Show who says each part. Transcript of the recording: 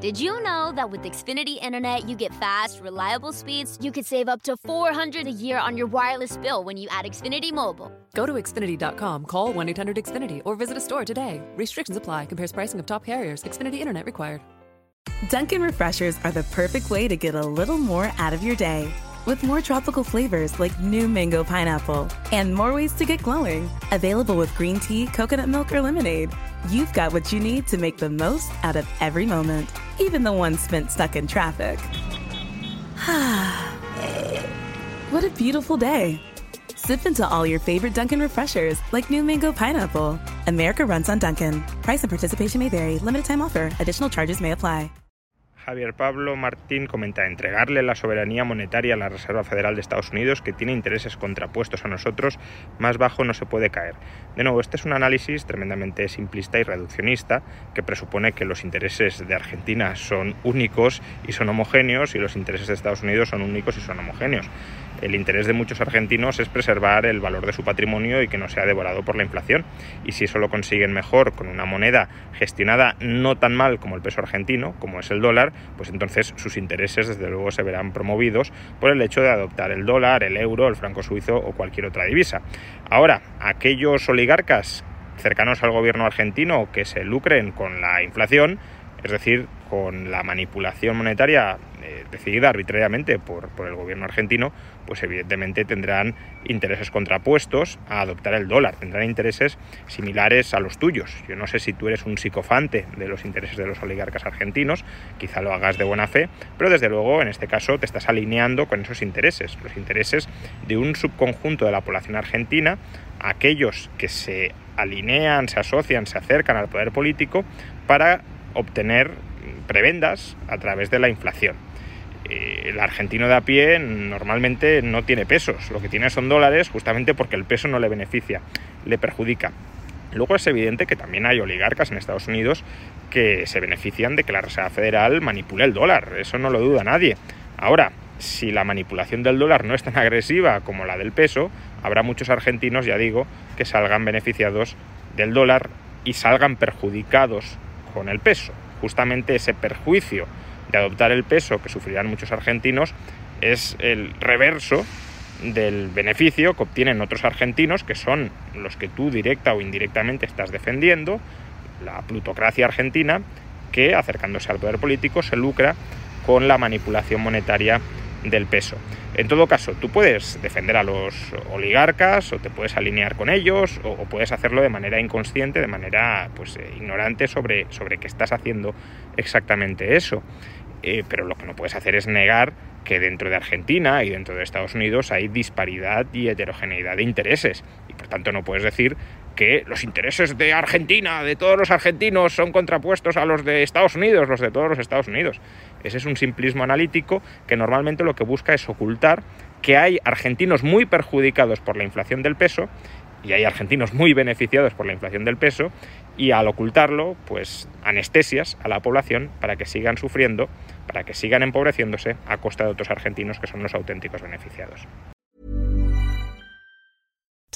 Speaker 1: Did you know that with Xfinity Internet, you get fast, reliable speeds? You could save up to 400 a year on your wireless bill when you add Xfinity Mobile.
Speaker 2: Go to Xfinity.com, call 1 800 Xfinity, or visit a store today. Restrictions apply, compares pricing of top carriers, Xfinity Internet required.
Speaker 3: Dunkin' Refreshers are the perfect way to get a little more out of your day. With more tropical flavors like new mango pineapple and more ways to get glowing. Available with green tea, coconut milk, or lemonade. You've got what you need to make the most out of every moment, even the ones spent stuck in traffic. what a beautiful day. Sip into all your favorite Dunkin' refreshers like new mango pineapple. America runs on Dunkin'. Price and participation may vary. Limited time offer. Additional charges may apply.
Speaker 4: Javier Pablo Martín comenta entregarle la soberanía monetaria a la Reserva Federal de Estados Unidos, que tiene intereses contrapuestos a nosotros, más bajo no se puede caer. De nuevo, este es un análisis tremendamente simplista y reduccionista, que presupone que los intereses de Argentina son únicos y son homogéneos, y los intereses de Estados Unidos son únicos y son homogéneos. El interés de muchos argentinos es preservar el valor de su patrimonio y que no sea devorado por la inflación. Y si eso lo consiguen mejor con una moneda gestionada no tan mal como el peso argentino, como es el dólar, pues entonces sus intereses desde luego se verán promovidos por el hecho de adoptar el dólar, el euro, el franco suizo o cualquier otra divisa. Ahora, aquellos oligarcas cercanos al gobierno argentino que se lucren con la inflación, es decir, con la manipulación monetaria eh, decidida arbitrariamente por, por, el gobierno argentino, pues evidentemente tendrán intereses contrapuestos a adoptar el dólar, tendrán intereses similares a los tuyos. Yo no sé si tú eres un psicofante de los intereses de los oligarcas argentinos, quizá lo hagas de buena fe, pero desde luego en este caso te estás alineando con esos intereses, los intereses de un subconjunto de la población argentina, aquellos que se alinean, se asocian, se acercan al poder político para obtener prebendas a través de la inflación. Eh, el argentino de a pie normalmente no tiene pesos, lo que tiene son dólares justamente porque el peso no le beneficia, le perjudica. Luego es evidente que también hay oligarcas en Estados Unidos que se benefician de que la Reserva Federal manipule el dólar, eso no lo duda nadie. Ahora, si la manipulación del dólar no es tan agresiva como la del peso, habrá muchos argentinos, ya digo, que salgan beneficiados del dólar y salgan perjudicados con el peso. Justamente ese perjuicio de adoptar el peso que sufrirán muchos argentinos es el reverso del beneficio que obtienen otros argentinos, que son los que tú directa o indirectamente estás defendiendo, la plutocracia argentina, que acercándose al poder político se lucra con la manipulación monetaria del peso. En todo caso, tú puedes defender a los oligarcas o te puedes alinear con ellos o, puedes hacerlo de manera inconsciente, de manera pues, eh, ignorante sobre, sobre estás haciendo exactamente eso. Eh, pero lo que no puedes hacer es negar que dentro de Argentina y dentro de Estados Unidos hay disparidad y heterogeneidad de intereses. Y por tanto no puedes decir que los intereses de Argentina, de todos los argentinos, son contrapuestos a los de Estados Unidos, los de todos los Estados Unidos. Ese es un simplismo analítico que normalmente lo que busca es ocultar que hay argentinos muy perjudicados por la inflación del peso y hay argentinos muy beneficiados por la inflación del peso y al ocultarlo, pues anestesias a la población para que sigan sufriendo, para que sigan empobreciéndose a costa de otros argentinos que son los auténticos beneficiados.